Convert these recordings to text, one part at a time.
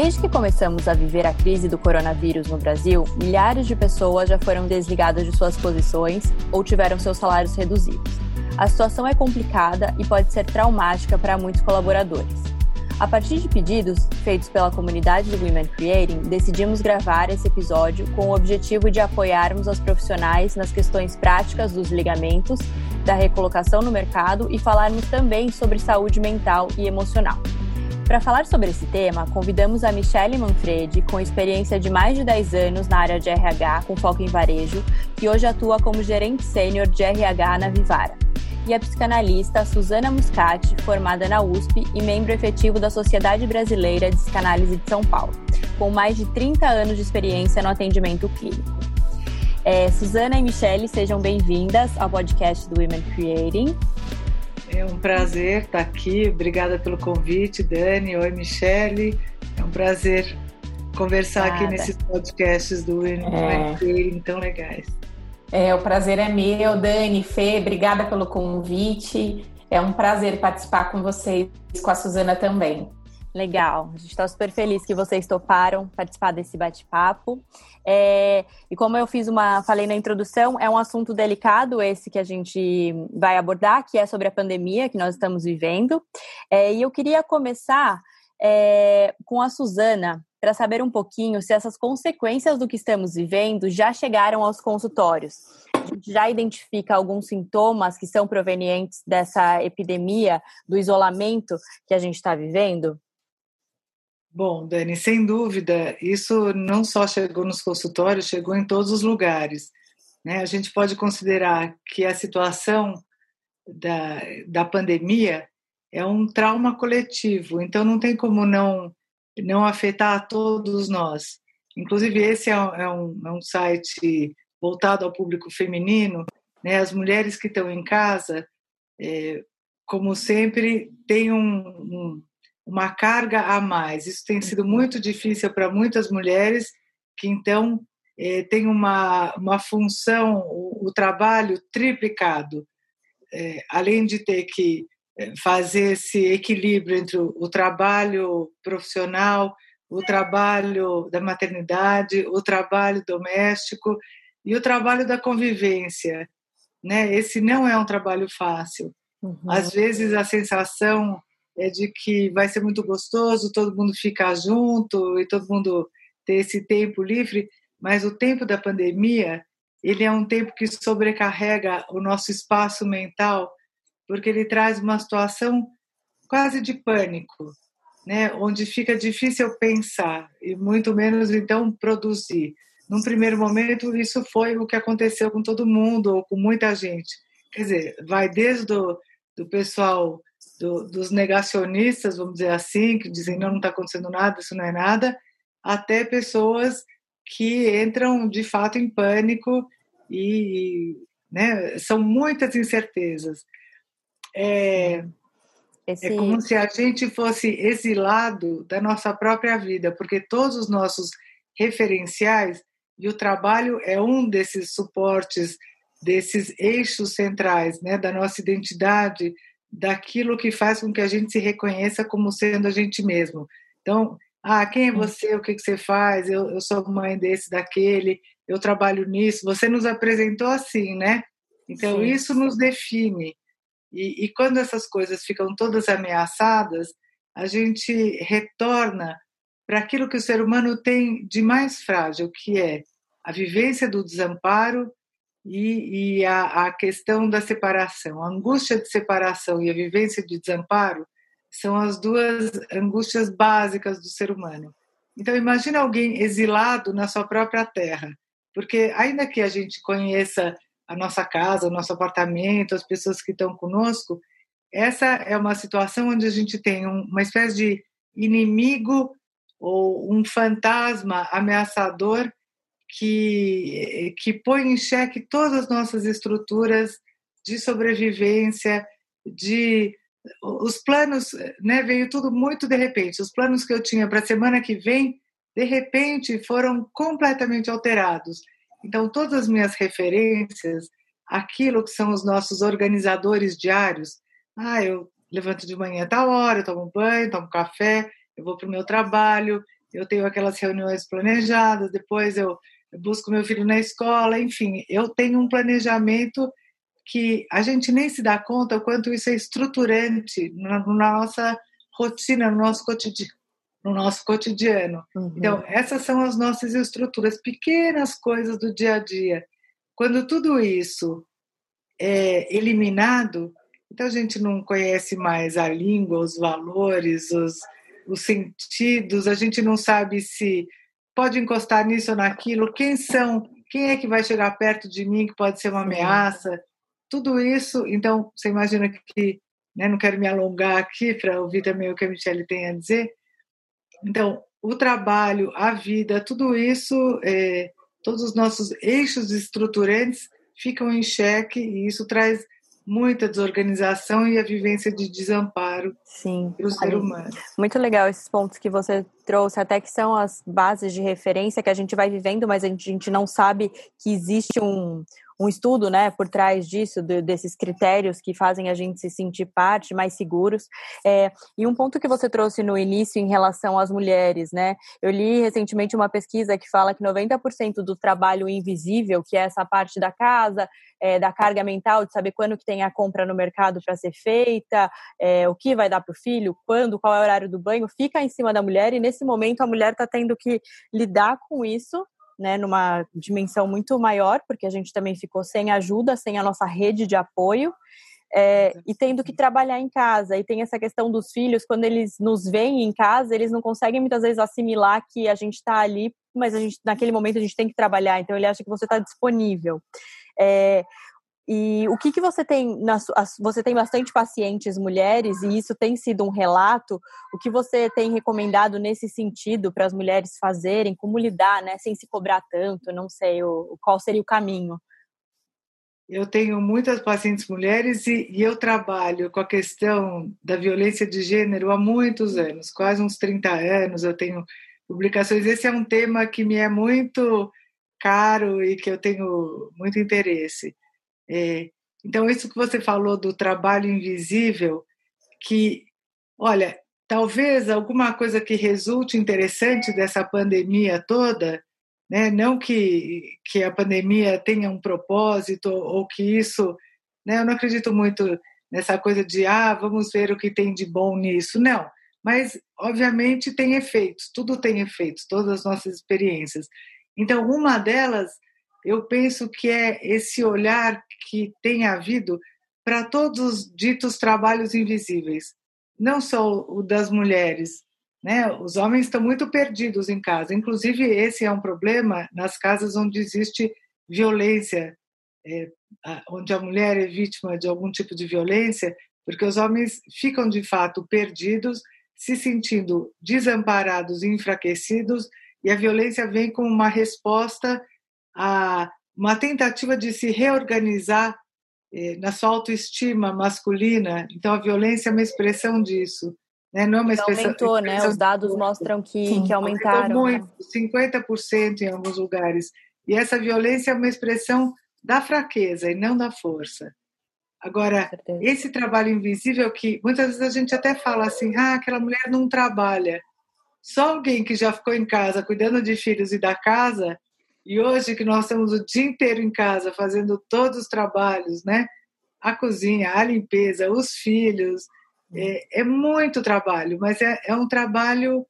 Desde que começamos a viver a crise do coronavírus no Brasil, milhares de pessoas já foram desligadas de suas posições ou tiveram seus salários reduzidos. A situação é complicada e pode ser traumática para muitos colaboradores. A partir de pedidos feitos pela comunidade do Women Creating, decidimos gravar esse episódio com o objetivo de apoiarmos os profissionais nas questões práticas dos ligamentos, da recolocação no mercado e falarmos também sobre saúde mental e emocional. Para falar sobre esse tema, convidamos a Michelle Manfredi, com experiência de mais de 10 anos na área de RH, com foco em varejo, que hoje atua como gerente sênior de RH na Vivara. E a psicanalista Suzana Muscati, formada na USP e membro efetivo da Sociedade Brasileira de Psicanálise de São Paulo, com mais de 30 anos de experiência no atendimento clínico. É, Suzana e Michelle, sejam bem-vindas ao podcast do Women Creating. É um prazer estar aqui. Obrigada pelo convite, Dani. Oi, Michele. É um prazer conversar Nada. aqui nesses podcasts do é. tão legais. É, o prazer é meu, Dani, Fê, obrigada pelo convite. É um prazer participar com vocês, com a Suzana também. Legal, a gente está super feliz que vocês toparam participar desse bate-papo. É, e como eu fiz uma, falei na introdução, é um assunto delicado esse que a gente vai abordar, que é sobre a pandemia que nós estamos vivendo. É, e eu queria começar é, com a Suzana para saber um pouquinho se essas consequências do que estamos vivendo já chegaram aos consultórios. A gente já identifica alguns sintomas que são provenientes dessa epidemia, do isolamento que a gente está vivendo? Bom, Dani, sem dúvida, isso não só chegou nos consultórios, chegou em todos os lugares. Né? A gente pode considerar que a situação da, da pandemia é um trauma coletivo, então não tem como não, não afetar todos nós. Inclusive, esse é um, é um, é um site voltado ao público feminino. Né? As mulheres que estão em casa, é, como sempre, têm um, um uma carga a mais. Isso tem sido muito difícil para muitas mulheres que então eh, tem uma, uma função, o, o trabalho triplicado, eh, além de ter que eh, fazer esse equilíbrio entre o, o trabalho profissional, o trabalho da maternidade, o trabalho doméstico e o trabalho da convivência. Né? Esse não é um trabalho fácil. Uhum. Às vezes a sensação é de que vai ser muito gostoso, todo mundo ficar junto e todo mundo ter esse tempo livre, mas o tempo da pandemia, ele é um tempo que sobrecarrega o nosso espaço mental, porque ele traz uma situação quase de pânico, né, onde fica difícil pensar e muito menos então produzir. Num primeiro momento, isso foi o que aconteceu com todo mundo ou com muita gente. Quer dizer, vai desde o do pessoal do, dos negacionistas, vamos dizer assim, que dizem não, não está acontecendo nada, isso não é nada, até pessoas que entram de fato em pânico e né, são muitas incertezas. É, Esse... é como se a gente fosse exilado da nossa própria vida, porque todos os nossos referenciais, e o trabalho é um desses suportes, desses eixos centrais né, da nossa identidade, daquilo que faz com que a gente se reconheça como sendo a gente mesmo. Então, ah, quem é você? O que, que você faz? Eu, eu sou mãe desse, daquele, eu trabalho nisso. Você nos apresentou assim, né? Então, Sim. isso nos define. E, e quando essas coisas ficam todas ameaçadas, a gente retorna para aquilo que o ser humano tem de mais frágil, que é a vivência do desamparo e, e a, a, questão da separação. A angústia de separação e a vivência de desamparo são as duas angústias básicas do ser humano. Então, imagina alguém exilado na sua própria terra, porque ainda que a gente conheça a nossa casa, o nosso apartamento, as pessoas que estão conosco, essa é uma situação onde a gente tem uma espécie de inimigo ou um fantasma ameaçador que, que põe em xeque todas as nossas estruturas de sobrevivência, de os planos, né, veio tudo muito de repente. Os planos que eu tinha para a semana que vem, de repente, foram completamente alterados. Então, todas as minhas referências, aquilo que são os nossos organizadores diários, ah, eu levanto de manhã a tal hora, eu tomo banho, tomo café, eu vou para o meu trabalho, eu tenho aquelas reuniões planejadas, depois eu busco meu filho na escola, enfim, eu tenho um planejamento que a gente nem se dá conta o quanto isso é estruturante na, na nossa rotina, no nosso cotidiano. No nosso cotidiano. Uhum. Então, essas são as nossas estruturas, pequenas coisas do dia a dia. Quando tudo isso é eliminado, então a gente não conhece mais a língua, os valores, os, os sentidos, a gente não sabe se pode encostar nisso ou naquilo, quem são, quem é que vai chegar perto de mim que pode ser uma ameaça, tudo isso, então você imagina que, né, não quero me alongar aqui para ouvir também o que a Michelle tem a dizer, então o trabalho, a vida, tudo isso, é, todos os nossos eixos estruturantes ficam em xeque e isso traz muita desorganização e a vivência de desamparo para o ser humano. Muito legal esses pontos que você trouxe, até que são as bases de referência que a gente vai vivendo, mas a gente, a gente não sabe que existe um, um estudo né, por trás disso, de, desses critérios que fazem a gente se sentir parte, mais seguros. É, e um ponto que você trouxe no início em relação às mulheres, né? Eu li recentemente uma pesquisa que fala que 90% do trabalho invisível, que é essa parte da casa, é, da carga mental, de saber quando que tem a compra no mercado para ser feita, é, o que vai dar para o filho, quando, qual é o horário do banho, fica em cima da mulher e nesse momento a mulher está tendo que lidar com isso né, numa dimensão muito maior, porque a gente também ficou sem ajuda, sem a nossa rede de apoio. É, e tendo que trabalhar em casa. E tem essa questão dos filhos, quando eles nos veem em casa, eles não conseguem muitas vezes assimilar que a gente está ali, mas a gente, naquele momento a gente tem que trabalhar, então ele acha que você está disponível. É, e o que, que você tem, na, você tem bastante pacientes mulheres e isso tem sido um relato. O que você tem recomendado nesse sentido para as mulheres fazerem, como lidar, né, sem se cobrar tanto? Não sei o, qual seria o caminho. Eu tenho muitas pacientes mulheres e, e eu trabalho com a questão da violência de gênero há muitos anos, quase uns 30 anos. Eu tenho publicações. Esse é um tema que me é muito caro e que eu tenho muito interesse. É, então, isso que você falou do trabalho invisível, que, olha, talvez alguma coisa que resulte interessante dessa pandemia toda, né, não que, que a pandemia tenha um propósito ou que isso, né, eu não acredito muito nessa coisa de, ah, vamos ver o que tem de bom nisso, não. Mas, obviamente, tem efeitos, tudo tem efeitos, todas as nossas experiências. Então, uma delas eu penso que é esse olhar que tem havido para todos os ditos trabalhos invisíveis, não só o das mulheres. Né? Os homens estão muito perdidos em casa. Inclusive, esse é um problema nas casas onde existe violência, é, onde a mulher é vítima de algum tipo de violência, porque os homens ficam de fato perdidos, se sentindo desamparados e enfraquecidos, e a violência vem como uma resposta a uma tentativa de se reorganizar eh, na sua autoestima masculina. Então, a violência é uma expressão disso. Né? Não é uma expressão, aumentou, né? Os dados mostram que, que aumentaram. Muito, né? 50% em alguns lugares. E essa violência é uma expressão da fraqueza e não da força. Agora, esse trabalho invisível que muitas vezes a gente até fala assim, ah, aquela mulher não trabalha. Só alguém que já ficou em casa cuidando de filhos e da casa e hoje que nós estamos o dia inteiro em casa fazendo todos os trabalhos, né? A cozinha, a limpeza, os filhos, é, é muito trabalho, mas é, é, um trabalho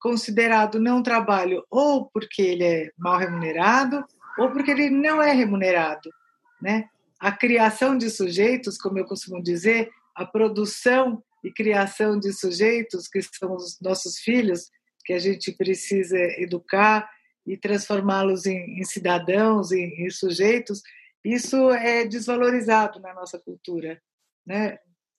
considerado não trabalho ou porque ele é mal remunerado ou porque ele não é remunerado, né? A criação de sujeitos, como eu costumo dizer, a produção e criação de sujeitos que são os nossos filhos, que a gente precisa educar, e transformá-los em, em, cidadãos, em, em, sujeitos, isso é desvalorizado na nossa cultura, né?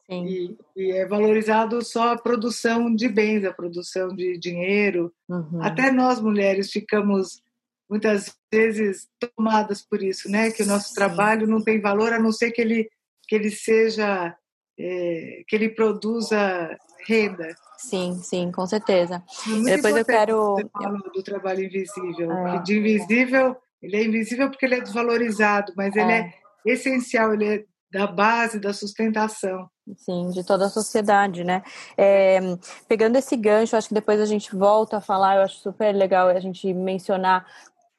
E, e, é valorizado só a produção de bens, a produção de dinheiro. Uhum. Até nós mulheres ficamos muitas vezes tomadas por isso, né? Que o nosso Sim. trabalho não tem valor a não ser que ele que ele seja é, que ele produza renda. Sim, sim, com certeza. É Depois eu quero. Você do trabalho invisível. É. De invisível, ele é invisível porque ele é desvalorizado, mas ele é, é essencial, ele é da base da sustentação. Sim, de toda a sociedade, né? É, pegando esse gancho, acho que depois a gente volta a falar, eu acho super legal a gente mencionar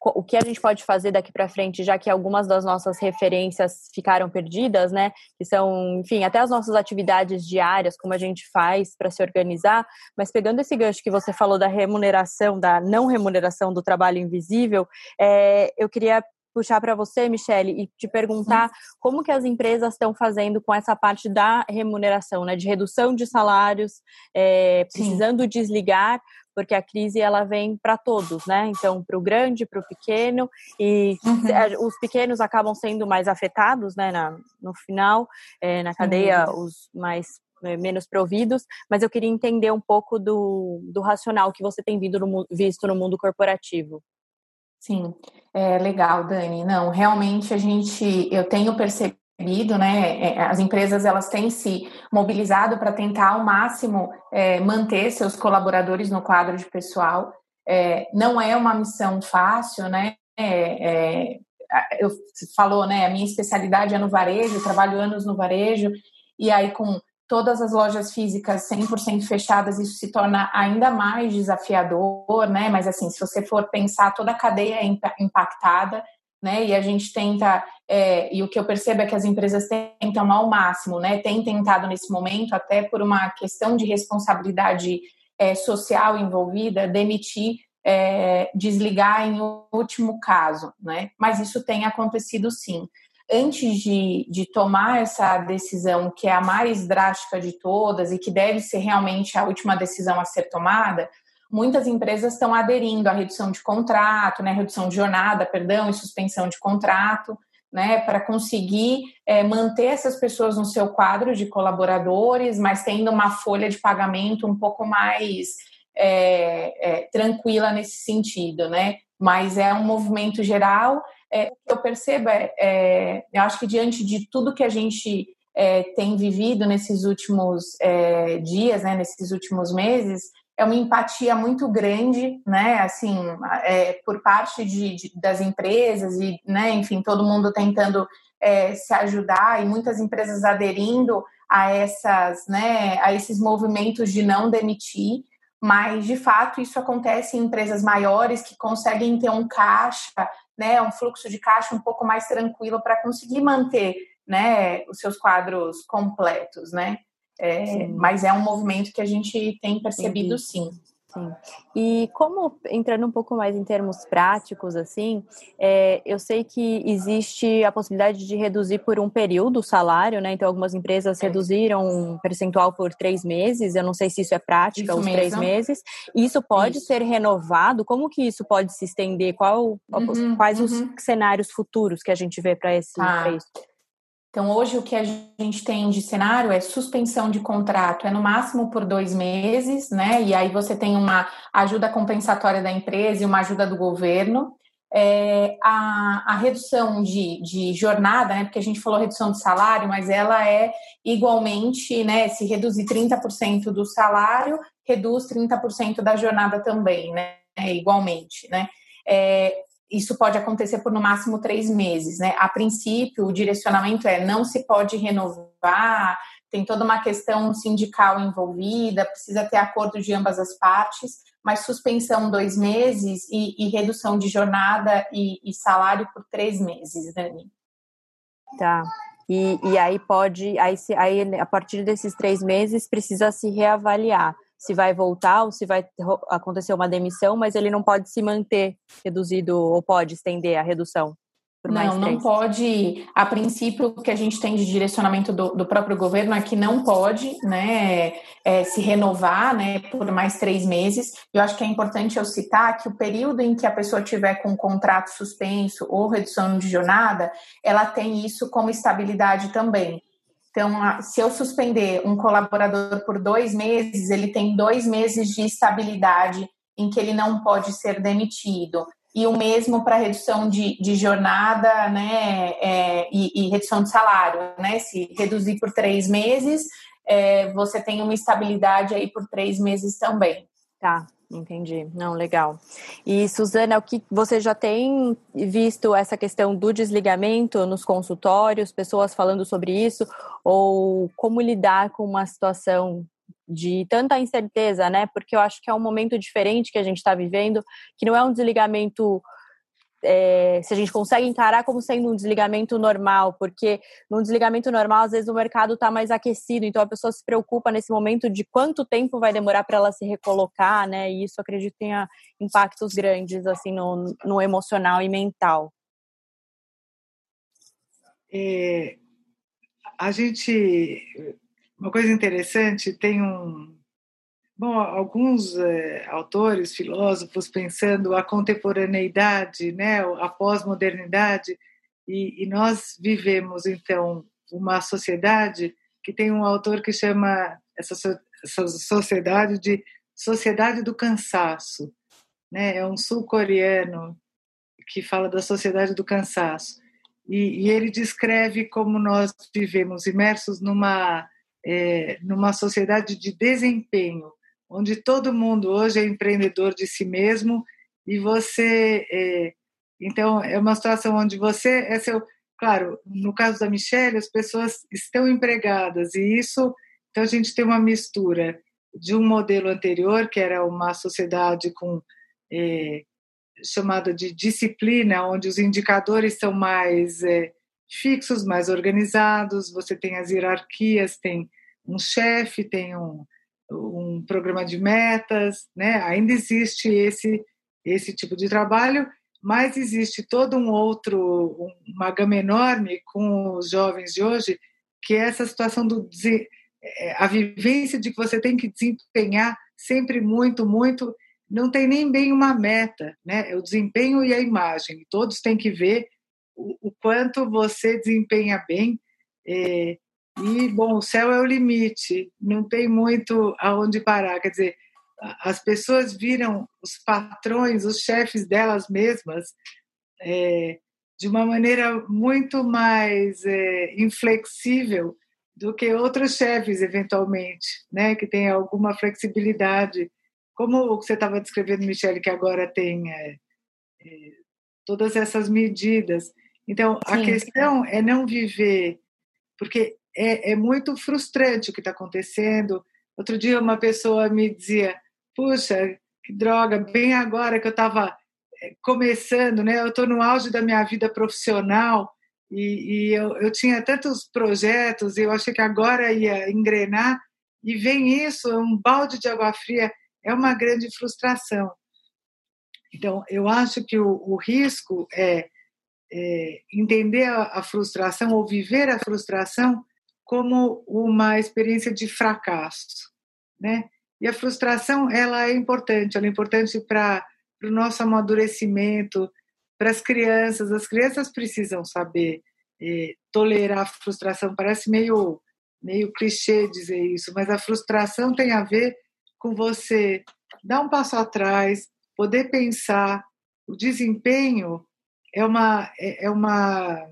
o que a gente pode fazer daqui para frente, já que algumas das nossas referências ficaram perdidas, né? Que são, enfim, até as nossas atividades diárias, como a gente faz para se organizar. Mas pegando esse gancho que você falou da remuneração, da não remuneração do trabalho invisível, é, eu queria puxar para você, Michele, e te perguntar como que as empresas estão fazendo com essa parte da remuneração, né, de redução de salários, é, precisando desligar, porque a crise ela vem para todos, né? Então, para o grande, para o pequeno, e uhum. os pequenos acabam sendo mais afetados, né? Na, no final, é, na cadeia, uhum. os mais é, menos providos, mas eu queria entender um pouco do, do racional que você tem visto no, visto no mundo corporativo. Sim, é legal, Dani. Não, realmente a gente, eu tenho percebido, né? É, as empresas elas têm se mobilizado para tentar ao máximo é, manter seus colaboradores no quadro de pessoal. É, não é uma missão fácil, né? É, é eu falou, né? A minha especialidade é no varejo, trabalho anos no varejo e aí com todas as lojas físicas 100% fechadas, isso se torna ainda mais desafiador, né? Mas assim, se você for pensar, toda a cadeia é impactada, né? E a gente tenta, é, e o que eu percebo é que as empresas tentam ao máximo, né? Tem tentado nesse momento, até por uma questão de responsabilidade é, social envolvida, demitir, é, desligar em último caso, né? Mas isso tem acontecido sim antes de, de tomar essa decisão, que é a mais drástica de todas e que deve ser realmente a última decisão a ser tomada, muitas empresas estão aderindo à redução de contrato, né, redução de jornada, perdão, e suspensão de contrato, né, para conseguir é, manter essas pessoas no seu quadro de colaboradores, mas tendo uma folha de pagamento um pouco mais é, é, tranquila nesse sentido, né? Mas é um movimento geral é, eu percebo é, é, eu acho que diante de tudo que a gente é, tem vivido nesses últimos é, dias, né, nesses últimos meses, é uma empatia muito grande, né, assim, é, por parte de, de, das empresas e, né, enfim, todo mundo tentando é, se ajudar e muitas empresas aderindo a essas, né, a esses movimentos de não demitir, mas de fato isso acontece em empresas maiores que conseguem ter um caixa né, um fluxo de caixa um pouco mais tranquilo para conseguir manter né, os seus quadros completos, né? É, mas é um movimento que a gente tem percebido sim. Sim. E como, entrando um pouco mais em termos práticos, assim, é, eu sei que existe a possibilidade de reduzir por um período o salário, né? Então, algumas empresas é. reduziram um percentual por três meses. Eu não sei se isso é prática, isso os mesmo. três meses. Isso pode isso. ser renovado? Como que isso pode se estender? Qual, uhum, quais uhum. os cenários futuros que a gente vê para esse ah. isso? Então, hoje o que a gente tem de cenário é suspensão de contrato, é no máximo por dois meses, né? E aí você tem uma ajuda compensatória da empresa e uma ajuda do governo. É, a, a, redução de, de, jornada, né? Porque a gente falou redução de salário, mas ela é igualmente, né? Se reduzir 30% do salário, reduz 30% da jornada também, né? É, igualmente, né? É, isso pode acontecer por no máximo três meses, né? A princípio, o direcionamento é não se pode renovar, tem toda uma questão sindical envolvida, precisa ter acordo de ambas as partes, mas suspensão dois meses e, e redução de jornada e, e, salário por três meses, Dani. Tá. E, e aí pode, aí, se, aí a partir desses três meses precisa se reavaliar se vai voltar ou se vai acontecer uma demissão, mas ele não pode se manter reduzido ou pode estender a redução. não, não pode. A princípio, o que a gente tem de direcionamento do, do próprio governo é que não pode né, é, se renovar né, por mais três meses. Eu acho que é importante eu citar que o período em que a pessoa tiver com contrato suspenso ou redução de jornada, ela tem isso como estabilidade também. Então, se eu suspender um colaborador por dois meses, ele tem dois meses de estabilidade em que ele não pode ser demitido. E o mesmo para redução de, de, jornada né, é, e, e, redução de salário. Né? Se reduzir por três meses, é, você tem uma estabilidade aí por três meses também. Tá. Entendi. Não, legal. E Suzana, o que você já tem visto essa questão do desligamento nos consultórios, pessoas falando sobre isso, ou como lidar com uma situação de tanta incerteza, né? Porque eu acho que é um momento diferente que a gente está vivendo, que não é um desligamento é, se a gente consegue encarar como sendo um desligamento normal, porque num desligamento normal, às vezes o mercado está mais aquecido, então a pessoa se preocupa nesse momento de quanto tempo vai demorar para ela se recolocar, né? E isso acredito tenha impactos grandes assim no, no emocional e mental. É, a gente, uma coisa interessante, tem um Bom, alguns é, autores, filósofos, pensando a contemporaneidade, né, a pós-modernidade, e, e, nós vivemos, então, uma sociedade que tem um autor que chama essa, essa sociedade de sociedade do cansaço. Né? É um sul-coreano que fala da sociedade do cansaço. E, e, ele descreve como nós vivemos imersos numa, é, numa sociedade de desempenho, onde todo mundo hoje é empreendedor de si mesmo e você é, então é uma situação onde você é seu claro no caso da Michelle as pessoas estão empregadas e isso então a gente tem uma mistura de um modelo anterior que era uma sociedade com é, chamada de disciplina onde os indicadores são mais é, fixos mais organizados você tem as hierarquias tem um chefe tem um um programa de metas, né? Ainda existe esse esse tipo de trabalho, mas existe todo um outro uma gama enorme com os jovens de hoje, que é essa situação do é, a vivência de que você tem que desempenhar sempre muito, muito, não tem nem bem uma meta, né? É o desempenho e a imagem. Todos têm que ver o, o quanto você desempenha bem. É, e, bom, o céu é o limite, não tem muito aonde parar. Quer dizer, as pessoas viram os patrões, os chefes delas mesmas, é, de uma maneira muito mais é, inflexível do que outros chefes, eventualmente, né, que tem alguma flexibilidade. Como o que você estava descrevendo, Michele, que agora tem é, é todas essas medidas. Então, Sim. a questão é não viver, porque é, é muito frustrante o que está acontecendo. Outro dia uma pessoa me dizia, puxa, que droga, bem agora que eu estava é, começando, né? Eu estou no auge da minha vida profissional e, e eu, eu, tinha tantos projetos e eu achei que agora ia engrenar e vem isso, um balde de água fria, é uma grande frustração. Então, eu acho que o, o risco é, é entender a, a, frustração ou viver a frustração como uma experiência de fracasso, né? E a frustração ela é importante, ela é importante para o nosso amadurecimento, para as crianças. As crianças precisam saber eh, tolerar a frustração. Parece meio meio clichê dizer isso, mas a frustração tem a ver com você dar um passo atrás, poder pensar. O desempenho é uma é, é uma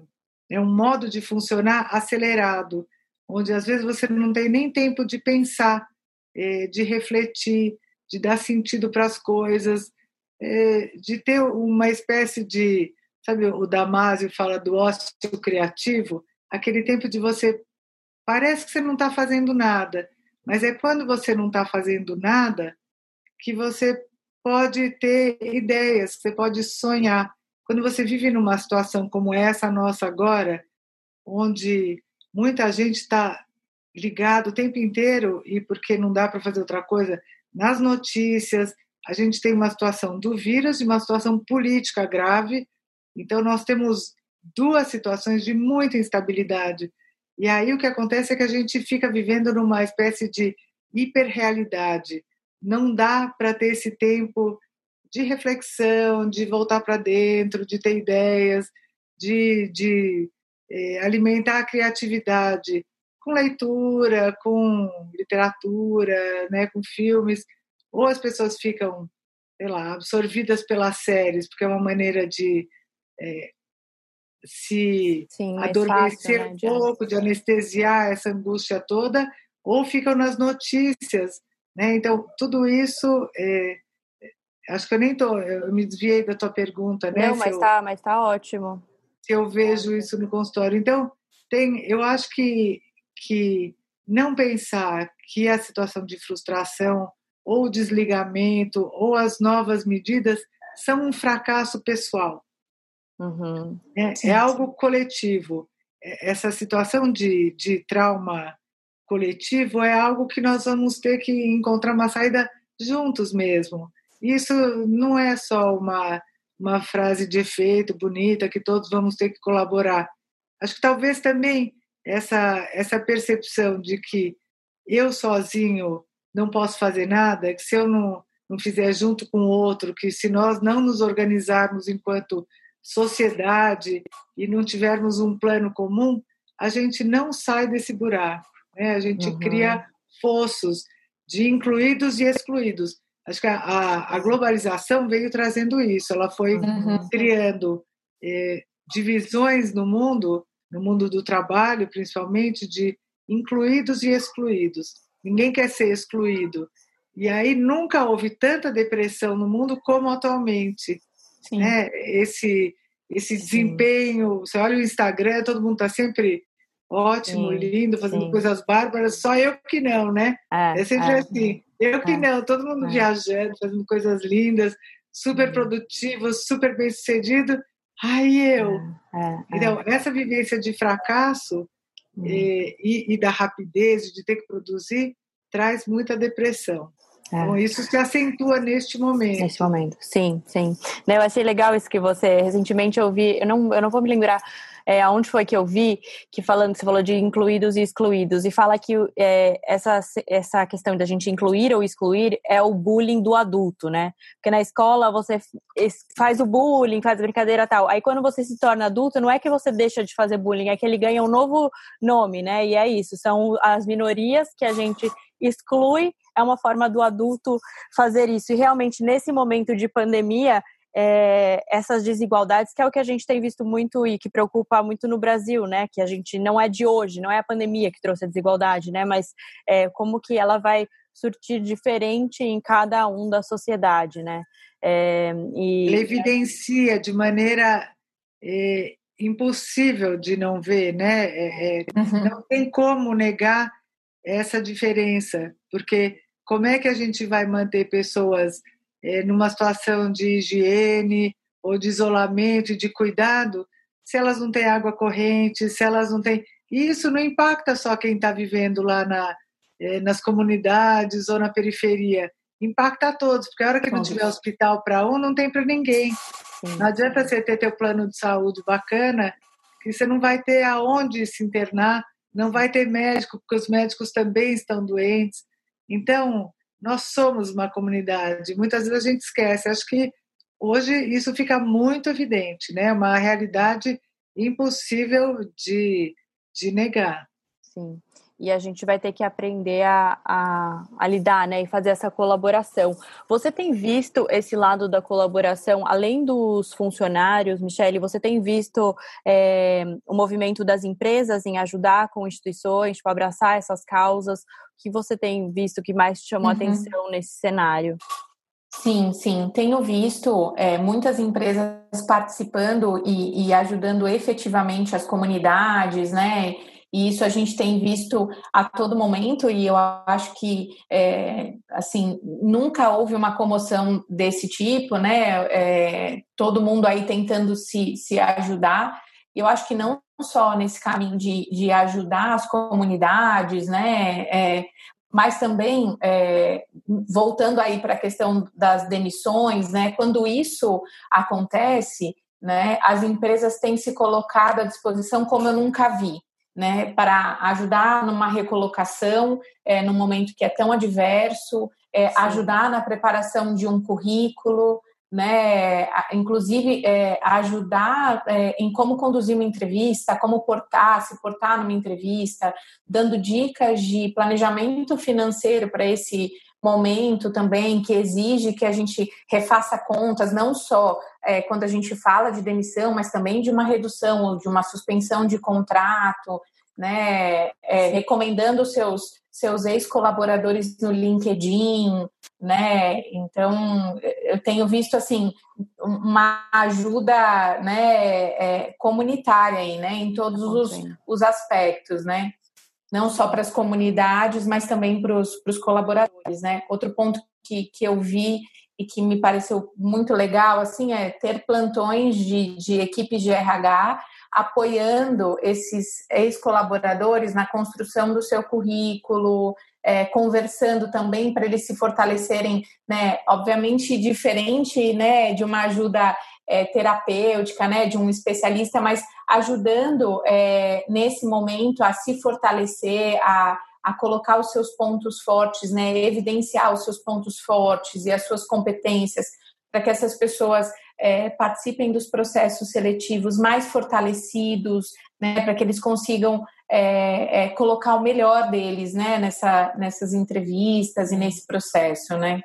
é um modo de funcionar acelerado onde às vezes você não tem nem tempo de pensar, é, de refletir, de dar sentido para as coisas, é, de ter uma espécie de, sabe, o Damasio fala do ócio criativo, aquele tempo de você parece que você não está fazendo nada, mas é quando você não está fazendo nada que você pode ter ideias, você pode sonhar. Quando você vive numa situação como essa nossa agora, onde Muita gente está ligado o tempo inteiro e porque não dá para fazer outra coisa nas notícias. A gente tem uma situação do vírus e uma situação política grave. Então nós temos duas situações de muita instabilidade. E aí o que acontece é que a gente fica vivendo numa espécie de hiperrealidade. Não dá para ter esse tempo de reflexão, de voltar para dentro, de ter ideias, de, de é, alimentar a criatividade com leitura, com literatura, né, com filmes, ou as pessoas ficam, sei lá, absorvidas pelas séries, porque é uma maneira de é, se Sim, adormecer fácil, né, um pouco, de anestesiar essa angústia toda, ou ficam nas notícias. Né? Então, tudo isso é, acho que eu nem tô, eu me desviei da tua pergunta, né? Não, mas eu, tá, mas tá ótimo. Se eu vejo isso no consultório. Então, tem, eu acho que, que não pensar que a situação de frustração ou desligamento ou as novas medidas são um fracasso pessoal. Uhum. É, é, algo coletivo. É, essa situação de, de trauma coletivo é algo que nós vamos ter que encontrar uma saída juntos mesmo. Isso não é só uma, uma frase de efeito bonita que todos vamos ter que colaborar. Acho que talvez também essa, essa percepção de que eu sozinho não posso fazer nada, que se eu não, não fizer junto com o outro, que se nós não nos organizarmos enquanto sociedade e não tivermos um plano comum, a gente não sai desse buraco. Né? A gente uhum. cria fossos de incluídos e excluídos. Acho que a, a globalização veio trazendo isso, ela foi uhum. criando eh, divisões no mundo, no mundo do trabalho principalmente, de incluídos e excluídos. Ninguém quer ser excluído. E aí nunca houve tanta depressão no mundo como atualmente. Sim. Né? Esse, esse desempenho, você olha o Instagram, todo mundo está sempre ótimo, sim, lindo, fazendo sim. coisas bárbaras, só eu que não, né? É, é sempre é, assim. Eu que é, não, todo mundo é. viajando, fazendo coisas lindas, super produtivo, super bem sucedido. Ai, eu. É, é, então, essa vivência de fracasso hum. e, e, e da rapidez de ter que produzir traz muita depressão. É. Então, isso se acentua neste momento. Neste momento, sim, sim. Eu achei legal isso que você recentemente ouvi, eu não, eu não vou me lembrar é, aonde foi que eu vi, que falando você falou de incluídos e excluídos, e fala que é, essa, essa questão da gente incluir ou excluir é o bullying do adulto, né? Porque na escola você faz o bullying, faz brincadeira tal. Aí quando você se torna adulto, não é que você deixa de fazer bullying, é que ele ganha um novo nome, né? E é isso, são as minorias que a gente exclui é uma forma do adulto fazer isso. E realmente, nesse momento de pandemia, é, essas desigualdades, que é o que a gente tem visto muito e que preocupa muito no Brasil, né? Que a gente não é de hoje, não é a pandemia que trouxe a desigualdade, né? Mas é, como que ela vai surtir diferente em cada um da sociedade, né? É, e... Ele evidencia de maneira é, impossível de não ver, né? É, é, uhum. Não tem como negar essa diferença, porque como é que a gente vai manter pessoas é, numa situação de higiene ou de isolamento e de cuidado se elas não têm água corrente, se elas não têm. Isso não impacta só quem está vivendo lá na, é, nas comunidades ou na periferia, impacta a todos, porque a hora que não tiver hospital para um, não tem para ninguém. Sim. Não adianta você ter teu plano de saúde bacana, que você não vai ter aonde se internar, não vai ter médico, porque os médicos também estão doentes. Então, nós somos uma comunidade. Muitas vezes a gente esquece. Acho que hoje isso fica muito evidente, né? Uma realidade impossível de, de negar. Sim. E a gente vai ter que aprender a, a, a, lidar, né? E fazer essa colaboração. Você tem visto esse lado da colaboração, além dos funcionários, Michele, você tem visto é, o movimento das empresas em ajudar com instituições, tipo, abraçar essas causas? que você tem visto que mais te chamou uhum. a atenção nesse cenário? Sim, sim, tenho visto é, muitas empresas participando e, e, ajudando efetivamente as comunidades, né? E isso a gente tem visto a todo momento e eu acho que, é, assim, nunca houve uma comoção desse tipo, né? É, todo mundo aí tentando se, se ajudar. Eu acho que não só nesse caminho de, de ajudar as comunidades, né? É, mas também é, voltando aí para a questão das demissões, né? Quando isso acontece, né? As empresas têm se colocado à disposição como eu nunca vi, né? Para ajudar numa recolocação é, no momento que é tão adverso, é, ajudar na preparação de um currículo, né, inclusive é, ajudar é, em como conduzir uma entrevista, como portar, se portar numa entrevista, dando dicas de planejamento financeiro para esse momento também que exige que a gente refaça contas, não só é, quando a gente fala de demissão, mas também de uma redução ou de uma suspensão de contrato, né, é, recomendando seus seus ex-colaboradores no LinkedIn, né? Então, eu tenho visto, assim, uma ajuda né, é, comunitária aí, né? Em todos os, os aspectos, né? Não só para as comunidades, mas também para os colaboradores, né? Outro ponto que, que eu vi e que me pareceu muito legal, assim, é ter plantões de, de equipes de RH apoiando esses ex-colaboradores na construção do seu currículo, é, conversando também para eles se fortalecerem, né? Obviamente diferente, né, de uma ajuda é, terapêutica, né, de um especialista, mas ajudando é, nesse momento a se fortalecer, a, a colocar os seus pontos fortes, né, evidenciar os seus pontos fortes e as suas competências, para que essas pessoas é, participem dos processos seletivos mais fortalecidos, né, para que eles consigam é, é, colocar o melhor deles, né, nessa, nessas entrevistas e nesse processo, né?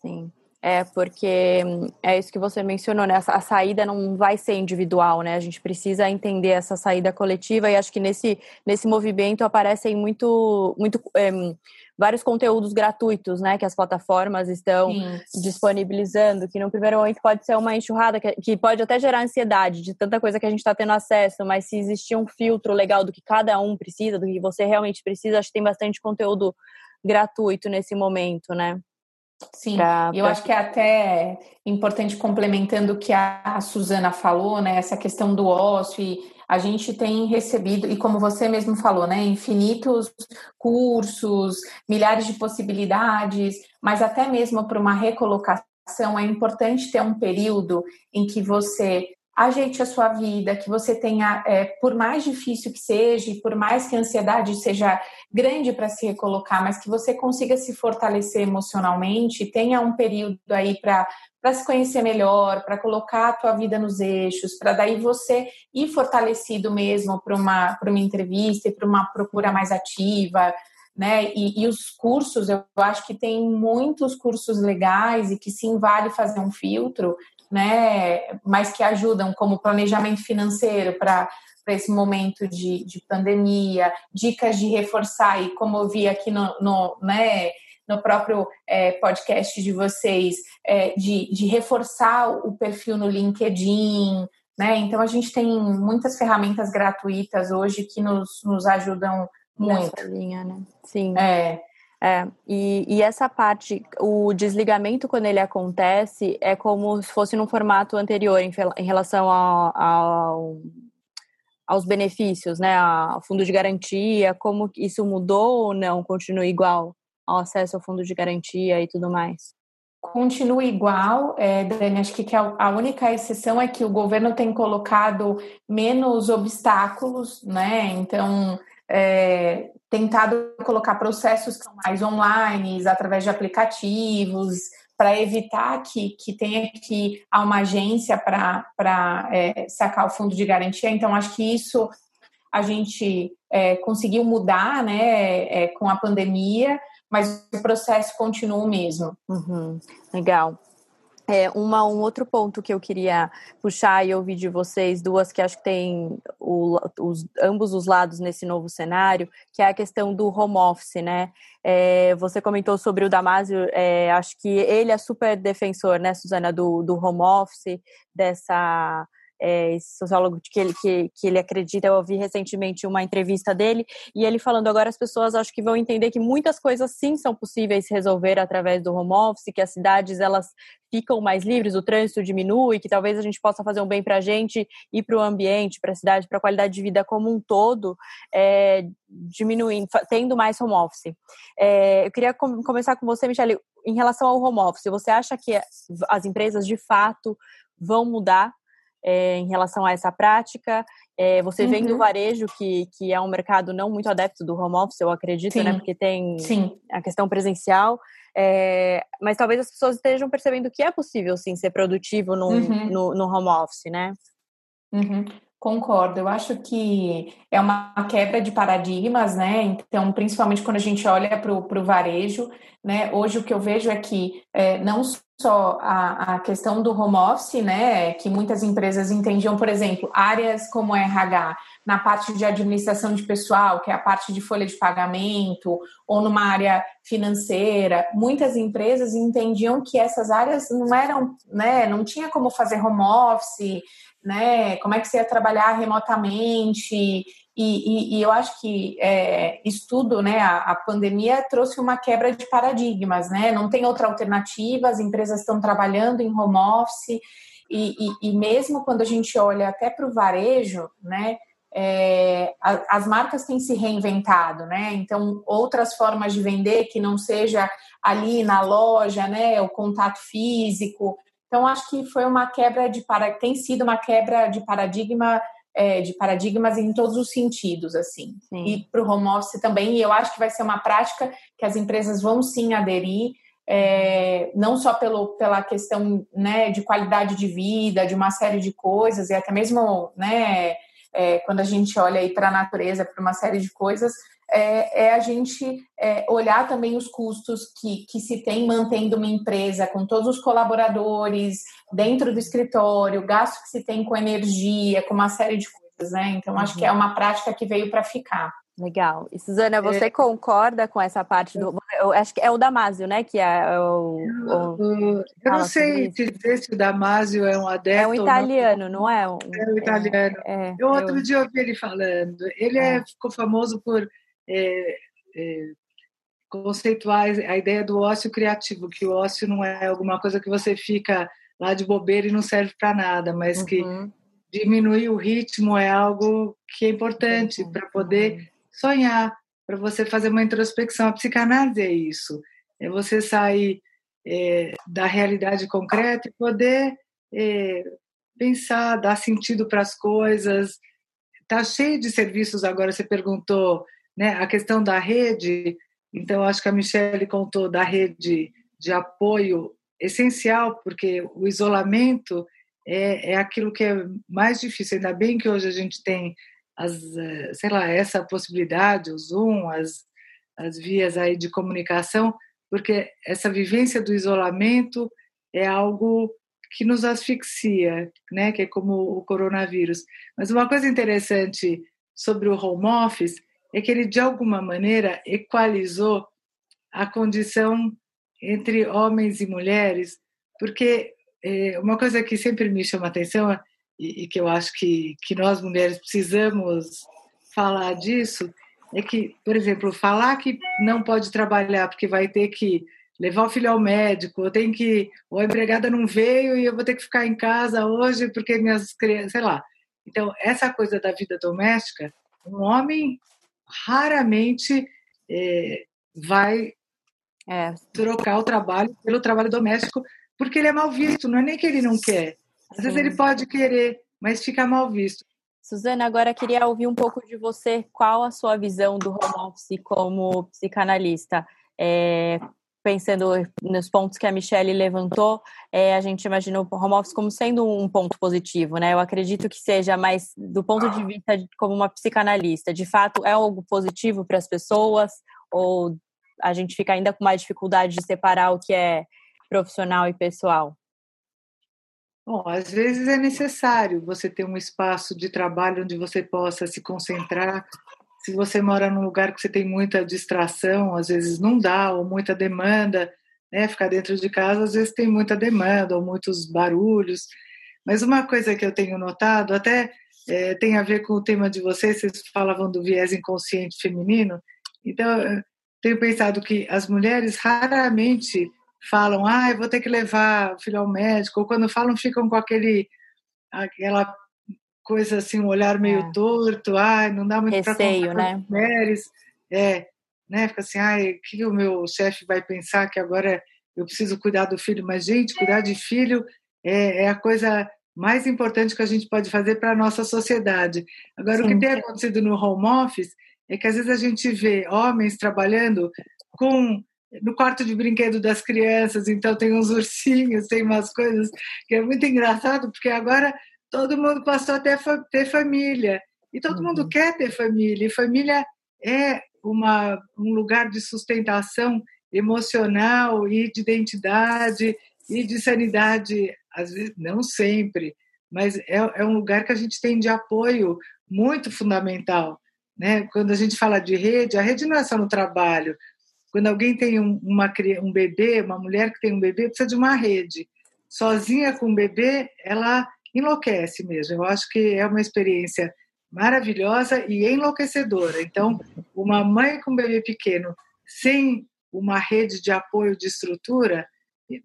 Sim. É, porque é isso que você mencionou, né? A saída não vai ser individual, né? A gente precisa entender essa saída coletiva e acho que nesse, nesse movimento aparecem muito, muito é, vários conteúdos gratuitos, né? Que as plataformas estão Sim. disponibilizando, que no primeiro momento pode ser uma enxurrada, que, que pode até gerar ansiedade de tanta coisa que a gente está tendo acesso, mas se existir um filtro legal do que cada um precisa, do que você realmente precisa, acho que tem bastante conteúdo gratuito nesse momento, né? Sim, pra, eu pra... acho que é até importante complementando o que a Suzana falou, né? Essa questão do ócio e a gente tem recebido, e como você mesmo falou, né? Infinitos cursos, milhares de possibilidades, mas até mesmo para uma recolocação é importante ter um período em que você ajeite a sua vida, que você tenha, é, por mais difícil que seja, por mais que a ansiedade seja grande para se recolocar, mas que você consiga se fortalecer emocionalmente, tenha um período aí para para se conhecer melhor, para colocar a tua vida nos eixos, para daí você ir fortalecido mesmo para uma, uma entrevista e para uma procura mais ativa, né? E, e, os cursos, eu acho que tem muitos cursos legais e que sim vale fazer um filtro né, mas que ajudam, como planejamento financeiro para esse momento de, de pandemia, dicas de reforçar, e como eu vi aqui no, no né, no próprio é, podcast de vocês, é, de, de reforçar o perfil no LinkedIn, né? Então a gente tem muitas ferramentas gratuitas hoje que nos, nos ajudam muito. Nessa linha, né? Sim. É. É, e, e, essa parte, o desligamento, quando ele acontece, é como se fosse num formato anterior em, em relação ao, ao, aos benefícios, né? Ao fundo de garantia, como isso mudou ou não? Continua igual ao acesso ao fundo de garantia e tudo mais? Continua igual, é, Dani. Acho que a única exceção é que o governo tem colocado menos obstáculos, né? Então, é, tentado colocar processos que são mais online, através de aplicativos, para evitar que, que tenha que a uma agência para é, sacar o fundo de garantia. Então, acho que isso a gente é, conseguiu mudar né, é, com a pandemia, mas o processo continua o mesmo. Uhum, legal. É, uma, um outro ponto que eu queria puxar e ouvir de vocês, duas que acho que tem o, os, ambos os lados nesse novo cenário, que é a questão do home office, né? É, você comentou sobre o Damásio, é, acho que ele é super defensor, né, Suzana, do, do home office, dessa é, esse sociólogo que ele, que, que ele acredita. Eu ouvi recentemente uma entrevista dele e ele falando agora as pessoas acho que vão entender que muitas coisas sim são possíveis resolver através do home office, que as cidades elas ficam mais livres, o trânsito diminui, que talvez a gente possa fazer um bem para a gente e para o ambiente, para a cidade, para a qualidade de vida como um todo, é, diminuindo, tendo mais home office. É, eu queria com, começar com você, Michele, em relação ao home office. Você acha que as empresas de fato vão mudar é, em relação a essa prática. É, você uhum. vem do varejo, que, que é um mercado não muito adepto do home office, eu acredito, né, Sim. né? Porque tem sim. a questão presencial. É, mas talvez as pessoas estejam percebendo que é possível, sim, ser produtivo no, uhum. no, no, home office, né? Uhum. Concordo, eu acho que é uma quebra de paradigmas, né? Então, principalmente quando a gente olha para o varejo, né? Hoje o que eu vejo é que é, não só a, a, questão do home office, né, que muitas empresas entendiam, por exemplo, áreas como RH, na parte de administração de pessoal, que é a parte de folha de pagamento, ou numa área financeira, muitas empresas entendiam que essas áreas não eram, né, não tinha como fazer home office, né, como é que você ia trabalhar remotamente, e, e, e eu acho que é, estudo, né, a, a, pandemia trouxe uma quebra de paradigmas, né? Não tem outra alternativa, as empresas estão trabalhando em home office, e, e, mesmo quando a gente olha até para o varejo, né, é, as marcas têm se reinventado, né? Então, outras formas de vender que não seja ali na loja, né? O contato físico. Então, acho que foi uma quebra de para tem sido uma quebra de paradigma é, de paradigmas em todos os sentidos, assim. Sim. E para o home office também, e eu acho que vai ser uma prática que as empresas vão sim aderir, é, não só pelo, pela questão né, de qualidade de vida, de uma série de coisas, e até mesmo né, é, quando a gente olha aí para a natureza, para uma série de coisas, é, é a gente é, olhar também os custos que, que se tem mantendo uma empresa com todos os colaboradores dentro do escritório, gasto que se tem com energia, com uma série de coisas, né? Então, acho uhum. que é uma prática que veio para ficar. Legal. E Suzana, você é. concorda com essa parte do. Eu acho que é o Damásio, né? Que é o. o... Eu não sei dizer se o Damásio é um adepto. É um italiano, não. não, é? Um... É um italiano. É, é, eu outro eu... dia ouvi ele falando. Ele é. ficou famoso por é, é, conceituar a ideia do ócio criativo, que o ócio não é alguma coisa que você fica lá de bobeira e não serve para nada, mas uhum. que diminuir o ritmo é algo que é importante uhum. para poder sonhar, para você fazer uma introspecção. A psicanálise é isso, é você sair é, da realidade concreta e poder é, pensar, dar sentido para as coisas. Tá cheio de serviços agora. Você perguntou né? A questão da rede, então acho que a Michelle contou da rede de apoio essencial, porque o isolamento é, é aquilo que é mais difícil. Ainda bem que hoje a gente tem as, eh, sei lá, essa possibilidade, o Zoom, as, as vias aí de comunicação, porque essa vivência do isolamento é algo que nos asfixia, né? Que é como o coronavírus. Mas uma coisa interessante sobre o home office é que ele, de alguma maneira, equalizou a condição entre homens e mulheres, porque é, uma coisa que sempre me chama atenção e, e que eu acho que, que nós mulheres precisamos falar disso é que, por exemplo, falar que não pode trabalhar porque vai ter que levar o filho ao médico, ou tem que, ou a empregada não veio e eu vou ter que ficar em casa hoje porque minhas crianças, sei lá. Então, essa coisa da vida doméstica, um homem raramente é, vai é. trocar o trabalho pelo trabalho doméstico, porque ele é mal visto, não é nem que ele não quer. Às Sim. vezes ele pode querer, mas fica mal visto. Suzana, agora queria ouvir um pouco de você, qual a sua visão do home office como psicanalista? É, pensando nos pontos que a Michelle levantou, é, a gente imagina o home office como sendo um ponto positivo, né? Eu acredito que seja, mas do ponto de vista de, como uma psicanalista, de fato é algo positivo para as pessoas ou a gente fica ainda com mais dificuldade de separar o que é profissional e pessoal? Bom, às vezes é necessário você ter um espaço de trabalho onde você possa se concentrar se você mora num lugar que você tem muita distração, às vezes não dá, ou muita demanda, né? Ficar dentro de casa, às vezes tem muita demanda, ou muitos barulhos. Mas uma coisa que eu tenho notado, até é, tem a ver com o tema de vocês, vocês falavam do viés inconsciente feminino, então tenho pensado que as mulheres raramente falam, ah, eu vou ter que levar o filho ao médico, ou quando falam ficam com aquele aquela coisa assim, um olhar meio é. torto, ai, não dá muito para contar né? mulheres, é, né? Fica assim, ai, o que o meu chefe vai pensar que agora eu preciso cuidar do filho? Mas gente, cuidar de filho é, é a coisa mais importante que a gente pode fazer para a nossa sociedade. Agora, Sim. o que tem acontecido no home office é que às vezes a gente vê homens trabalhando com no quarto de brinquedo das crianças, então tem uns ursinhos, tem umas coisas que é muito engraçado, porque agora todo mundo passou a ter, ter família. E todo uhum. mundo quer ter família. E família é uma, um lugar de sustentação emocional e de identidade e de sanidade, às vezes, não sempre, mas é, é um lugar que a gente tem de apoio muito fundamental. Né? Quando a gente fala de rede, a rede não é só no trabalho. Quando alguém tem um, uma, um bebê, uma mulher que tem um bebê, precisa de uma rede. Sozinha com um bebê, ela enlouquece mesmo. Eu acho que é uma experiência maravilhosa e enlouquecedora. Então, uma mãe com um bebê pequeno sem uma rede de apoio de estrutura,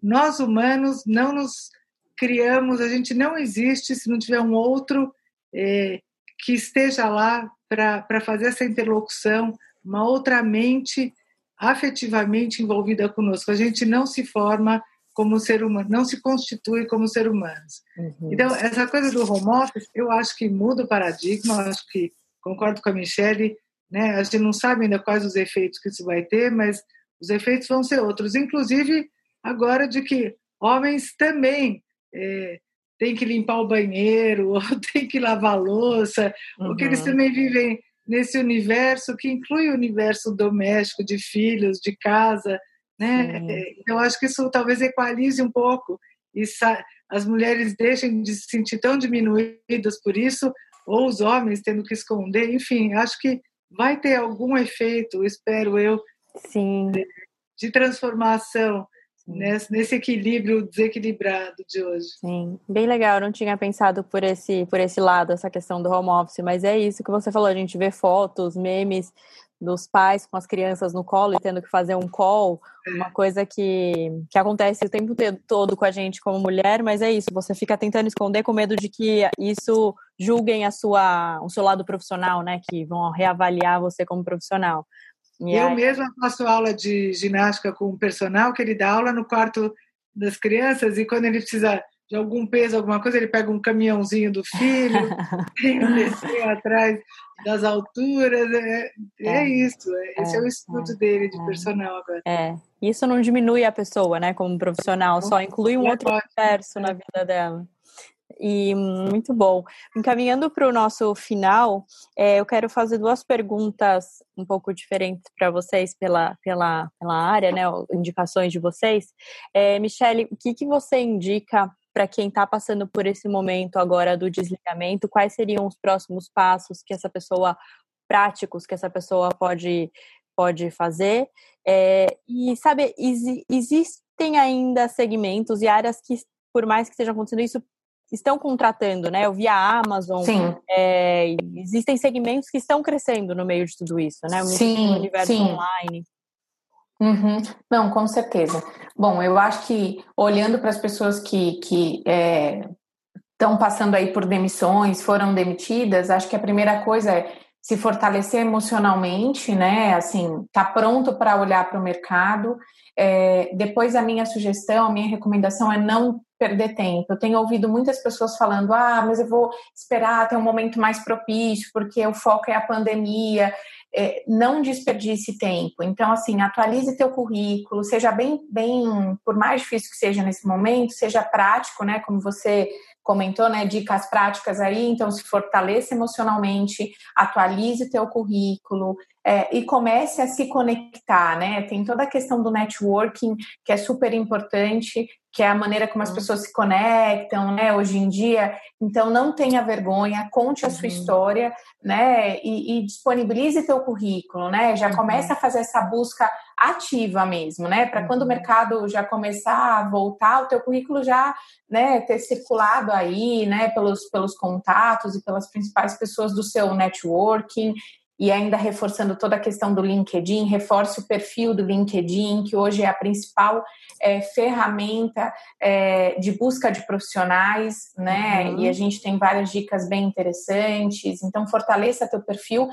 nós humanos não nos criamos, a gente não existe se não tiver um outro é, que esteja lá para fazer essa interlocução, uma outra mente afetivamente envolvida conosco. A gente não se forma como ser humano, não se constitui como ser humanos. Uhum. Então, essa coisa do home office, eu acho que muda o paradigma, eu acho que, concordo com a Michelle, né, a gente não sabe ainda quais os efeitos que isso vai ter, mas os efeitos vão ser outros, inclusive agora de que homens também é, têm que limpar o banheiro, ou têm que lavar louça, uhum. porque eles também vivem nesse universo que inclui o universo doméstico, de filhos, de casa, né? É, então, acho que isso talvez equalize um pouco e as mulheres deixem de se sentir tão diminuídas por isso, ou os homens tendo que esconder, enfim, acho que vai ter algum efeito, espero eu, Sim. De, de transformação nesse, nesse, equilíbrio desequilibrado de hoje. Sim, bem legal. Eu não tinha pensado por esse, por esse lado, essa questão do home office, mas é isso que você falou. A gente vê fotos, memes dos pais com as crianças no colo e tendo que fazer um call, uma coisa que, que acontece o tempo todo com a gente como mulher, mas é isso, você fica tentando esconder com medo de que isso julguem a sua, o seu lado profissional, né? Que vão reavaliar você como profissional. E eu aí... mesma faço aula de ginástica com um personal que ele dá aula no quarto das crianças e quando ele precisa de algum peso, alguma coisa, ele pega um caminhãozinho do filho, tem um descer atrás das alturas. É, é, é isso. É, esse é o estudo é, dele de é. personal agora. É. Isso não diminui a pessoa, né, como profissional, só inclui um outro universo na vida dela. E muito bom. Encaminhando para o nosso final, é, eu quero fazer duas perguntas um pouco diferentes para vocês pela, pela, pela área, né? Indicações de vocês. É, Michele, o que, que você indica para quem está passando por esse momento agora do desligamento, quais seriam os próximos passos que essa pessoa, práticos que essa pessoa pode, pode fazer? É, e, sabe, existem ainda segmentos e áreas que, por mais que esteja acontecendo isso, estão contratando, né? Eu vi a Amazon. Sim. É, existem segmentos que estão crescendo no meio de tudo isso, né? O sim, universo sim. online. Uhum. Não, com certeza. Bom, eu acho que olhando para as pessoas que estão é, passando aí por demissões, foram demitidas, acho que a primeira coisa é se fortalecer emocionalmente, né? Assim, tá pronto para olhar para o mercado. É, depois a minha sugestão, a minha recomendação é não perder tempo. Eu tenho ouvido muitas pessoas falando: ah, mas eu vou esperar até um momento mais propício, porque o foco é a pandemia é, não desperdice tempo. Então, assim, atualize teu currículo, seja bem, bem, por mais difícil que seja nesse momento, seja prático, né? Como você comentou, né? Dicas práticas aí, então se fortaleça emocionalmente, atualize teu currículo, é, e comece a se conectar, né? Tem toda a questão do networking que é super importante, que é a maneira como as uhum. pessoas se conectam, né? Hoje em dia, então não tenha vergonha, conte a sua uhum. história, né? E, e, disponibilize teu currículo, né? Já uhum. comece a fazer essa busca ativa mesmo, né? Para quando o uhum. mercado já começar a voltar, o teu currículo já, né? Ter circulado aí, né? Pelos pelos contatos e pelas principais pessoas do seu networking e ainda reforçando toda a questão do LinkedIn, reforce o perfil do LinkedIn, que hoje é a principal é, ferramenta é, de busca de profissionais, né? Uhum. E a gente tem várias dicas bem interessantes. Então, fortaleça teu perfil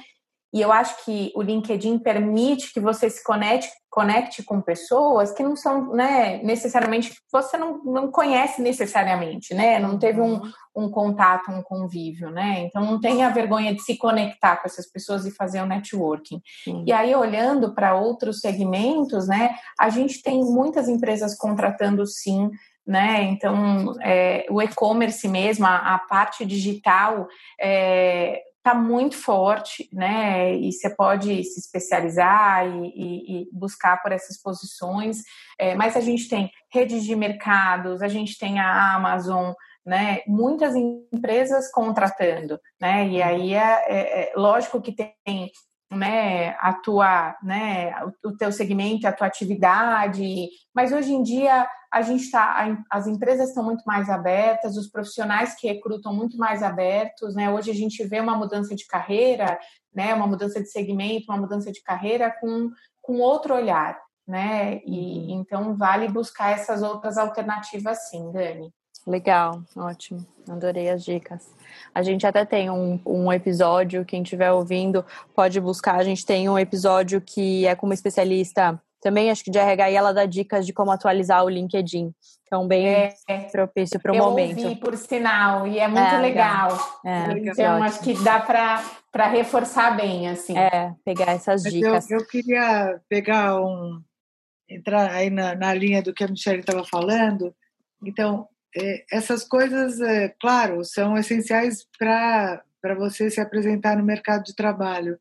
e eu acho que o LinkedIn permite que você se conecte, conecte com pessoas que não são, né, necessariamente, você não, não conhece necessariamente, né? Não teve um, uhum. um contato, um convívio, né? Então não tenha vergonha de se conectar com essas pessoas e fazer um networking. Sim. E aí, olhando para outros segmentos, né, a gente tem muitas empresas contratando sim né? Então, é, o e-commerce mesmo, a, a parte digital, é, está muito forte, né? E você pode se especializar e, e, e buscar por essas posições. É, mas a gente tem redes de mercados, a gente tem a Amazon, né? Muitas empresas contratando, né? E aí é, é, é lógico que tem né, a tua, né, o teu segmento, a tua atividade, mas hoje em dia a gente está, as empresas estão muito mais abertas, os profissionais que recrutam muito mais abertos, né, hoje a gente vê uma mudança de carreira, né, uma mudança de segmento, uma mudança de carreira com, com outro olhar, né, e então vale buscar essas outras alternativas sim, Dani. Legal, ótimo, adorei as dicas. A gente até tem um, um episódio, quem estiver ouvindo pode buscar. A gente tem um episódio que é com uma especialista também, acho que de RH, e ela dá dicas de como atualizar o LinkedIn. Então, bem é, propício para o momento. Eu ouvi, por sinal, e é muito é, legal. legal. É, então, acho que dá para reforçar bem, assim. É, pegar essas dicas. Eu, eu, queria pegar um... entrar aí na, na linha do que a Michelle estava falando. Então, essas coisas, é, claro, são essenciais para você se apresentar no mercado de trabalho,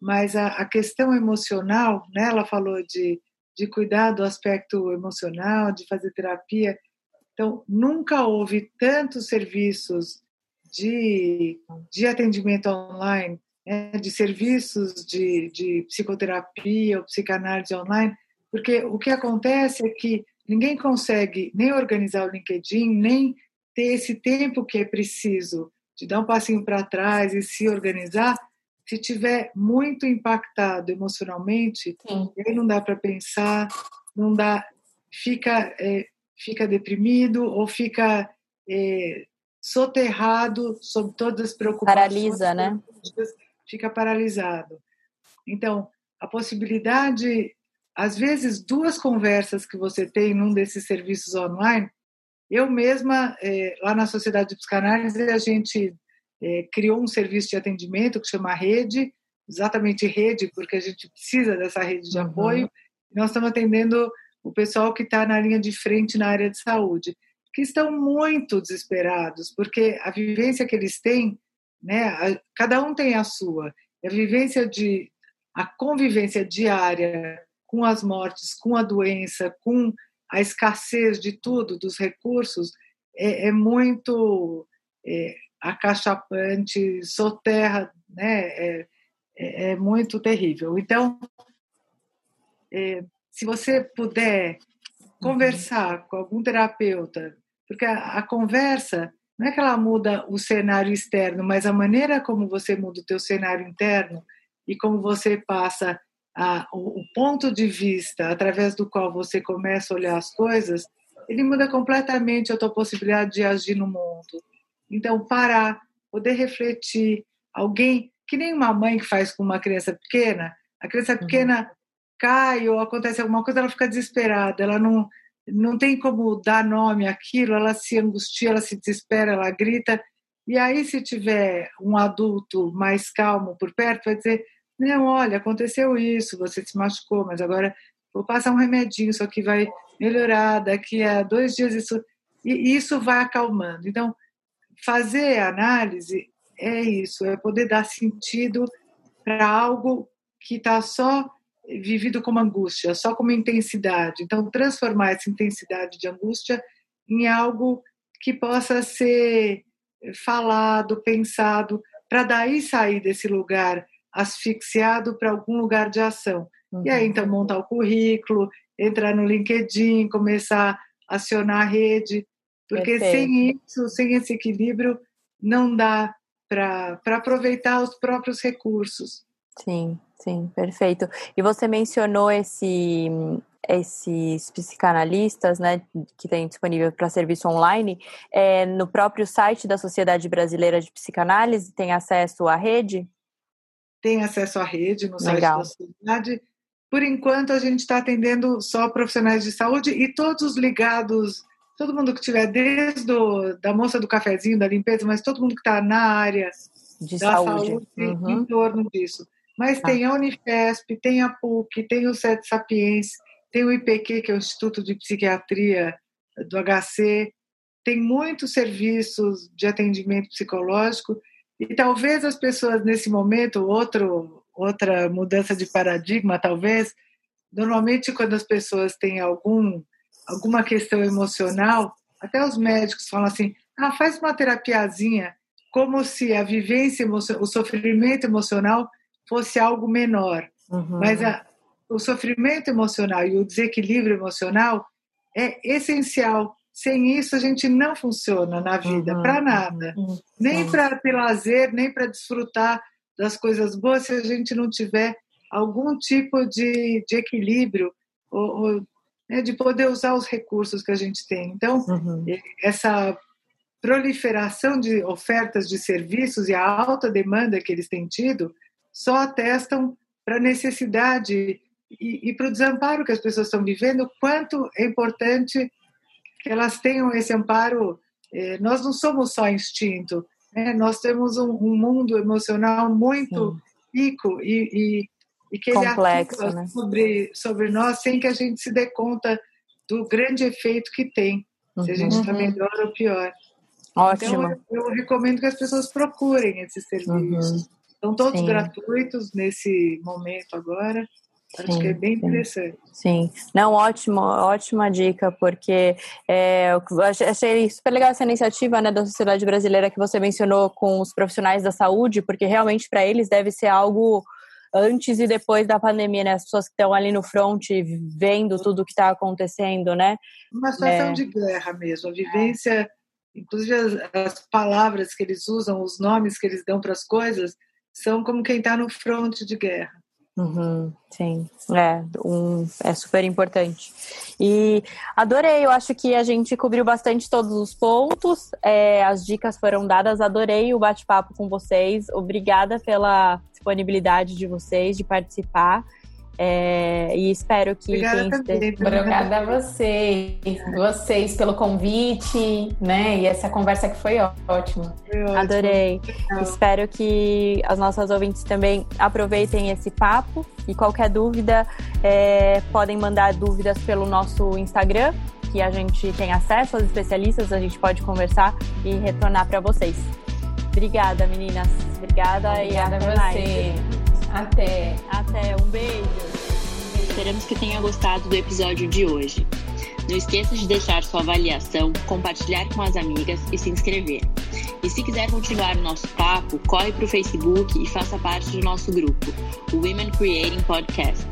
mas a, a, questão emocional, né, ela falou de, de cuidar do aspecto emocional, de fazer terapia. Então, nunca houve tantos serviços de, de atendimento online, né, de serviços de, de psicoterapia ou psicanálise online, porque o que acontece é que Ninguém consegue nem organizar o LinkedIn, nem ter esse tempo que é preciso de dar um passinho para trás e se organizar, se tiver muito impactado emocionalmente, Sim. aí não dá para pensar, não dá, fica é, fica deprimido ou fica é, soterrado sob todas as preocupações. Paralisa, né? Fica paralisado. Então, a possibilidade às vezes, duas conversas que você tem num desses serviços online, eu mesma, é, lá na Sociedade de Psicanálise, a gente é, criou um serviço de atendimento que chama Rede, exatamente rede, porque a gente precisa dessa rede de uhum. apoio. Nós estamos atendendo o pessoal que está na linha de frente na área de saúde, que estão muito desesperados, porque a vivência que eles têm, né, a, cada um tem a sua, a vivência de, a convivência diária com as mortes, com a doença, com a escassez de tudo, dos recursos, é, é muito é, acachapante, soterra, né? É, é, é muito terrível. Então, é, se você puder conversar com algum terapeuta, porque a, a, conversa não é que ela muda o cenário externo, mas a maneira como você muda o teu cenário interno e como você passa a, o, ponto de vista através do qual você começa a olhar as coisas, ele muda completamente a tua possibilidade de agir no mundo. Então, parar, poder refletir, alguém, que nem uma mãe que faz com uma criança pequena, a criança uhum. pequena uhum. cai ou acontece alguma coisa, ela fica desesperada, ela não, não tem como dar nome àquilo, ela se angustia, ela se desespera, ela grita. E aí, se tiver um adulto mais calmo por perto, vai dizer: não, olha, aconteceu isso, você se machucou, mas agora vou passar um remedinho, isso aqui vai melhorar, daqui a dois dias isso. E isso vai acalmando. Então, fazer análise é isso, é poder dar sentido para algo que está só vivido como angústia, só como intensidade. Então, transformar essa intensidade de angústia em algo que possa ser falado, pensado, para daí sair desse lugar asfixiado para algum lugar de ação. Uhum. E aí, então, montar o currículo, entrar no LinkedIn, começar a acionar a rede, porque Perfeito. sem isso, sem esse equilíbrio, não dá para aproveitar os próprios recursos. Sim, sim, perfeito. E você mencionou esse, esses psicanalistas, né, que tem disponível para serviço online, é, no próprio site da Sociedade Brasileira de Psicanálise, tem acesso à rede? Tem acesso à rede no site Legal. da sociedade. Por enquanto, a gente está atendendo só profissionais de saúde e todos ligados, todo mundo que tiver, desde o, da moça do cafezinho, da limpeza, mas todo mundo que está na área de da saúde, saúde uhum. em torno disso. Mas ah. tem a Unifesp, tem a PUC, tem o Sete Sapiens, tem o IPQ, que é o Instituto de Psiquiatria do HC, tem muitos serviços de atendimento psicológico E talvez as pessoas nesse momento, outro, outra mudança de paradigma, talvez, normalmente quando as pessoas têm algum, alguma questão emocional, até os médicos falam assim: ah, faz uma terapiazinha, como se a vivência, o sofrimento emocional fosse algo menor. Uhum. Mas a, o sofrimento emocional e o desequilíbrio emocional é essencial. Sem isso, a gente não funciona na vida, uhum. para nada. Uhum. Nem para ter lazer, nem para desfrutar das coisas boas, se a gente não tiver algum tipo de, de equilíbrio ou, ou né, de poder usar os recursos que a gente tem. Então, uhum. essa proliferação de ofertas de serviços e a alta demanda que eles têm tido só atestam para a necessidade e, e para o desamparo que as pessoas estão vivendo, quanto é importante que elas tenham esse amparo. É, nós não somos só instinto, né? nós temos um, um mundo emocional muito Sim. rico e, e, e que Complexo, ele né? sobre, sobre nós sem que a gente se dê conta do grande efeito que tem, uhum. se a gente está uhum. melhor ou pior. Ótimo. Então, eu, eu, recomendo que as pessoas procurem esses serviços. Uhum. São todos Sim. gratuitos nesse momento agora. Acho sim, que é bem interessante. Sim, não, ótimo, ótima dica, porque é, eu achei super legal essa iniciativa né, da sociedade brasileira que você mencionou com os profissionais da saúde, porque realmente para eles deve ser algo antes e depois da pandemia, né? As pessoas que estão ali no front vendo tudo o que está acontecendo, né? Uma situação é... de guerra mesmo, a vivência, inclusive as, as palavras que eles usam, os nomes que eles dão para as coisas, são como quem está no front de guerra. Uhum, sim, é, um, é super importante. E adorei, eu acho que a gente cobriu bastante todos os pontos, é, as dicas foram dadas, adorei o bate-papo com vocês, obrigada pela disponibilidade de vocês de participar. É, e espero que Obrigada, quem esteja... Obrigada a vocês, vocês pelo convite, né? E essa conversa que foi ótima. Foi Adorei. Espero que as nossas ouvintes também aproveitem esse papo. E qualquer dúvida, é, podem mandar dúvidas pelo nosso Instagram, que a gente tem acesso aos especialistas, a gente pode conversar e retornar para vocês. Obrigada, meninas. Obrigada, Obrigada e até a você. Mais. Até. Até. Um beijo. Esperamos que tenha gostado do episódio de hoje. Não esqueça de deixar sua avaliação, compartilhar com as amigas e se inscrever. E se quiser continuar o nosso papo, corre para o Facebook e faça parte do nosso grupo, o Women Creating Podcast.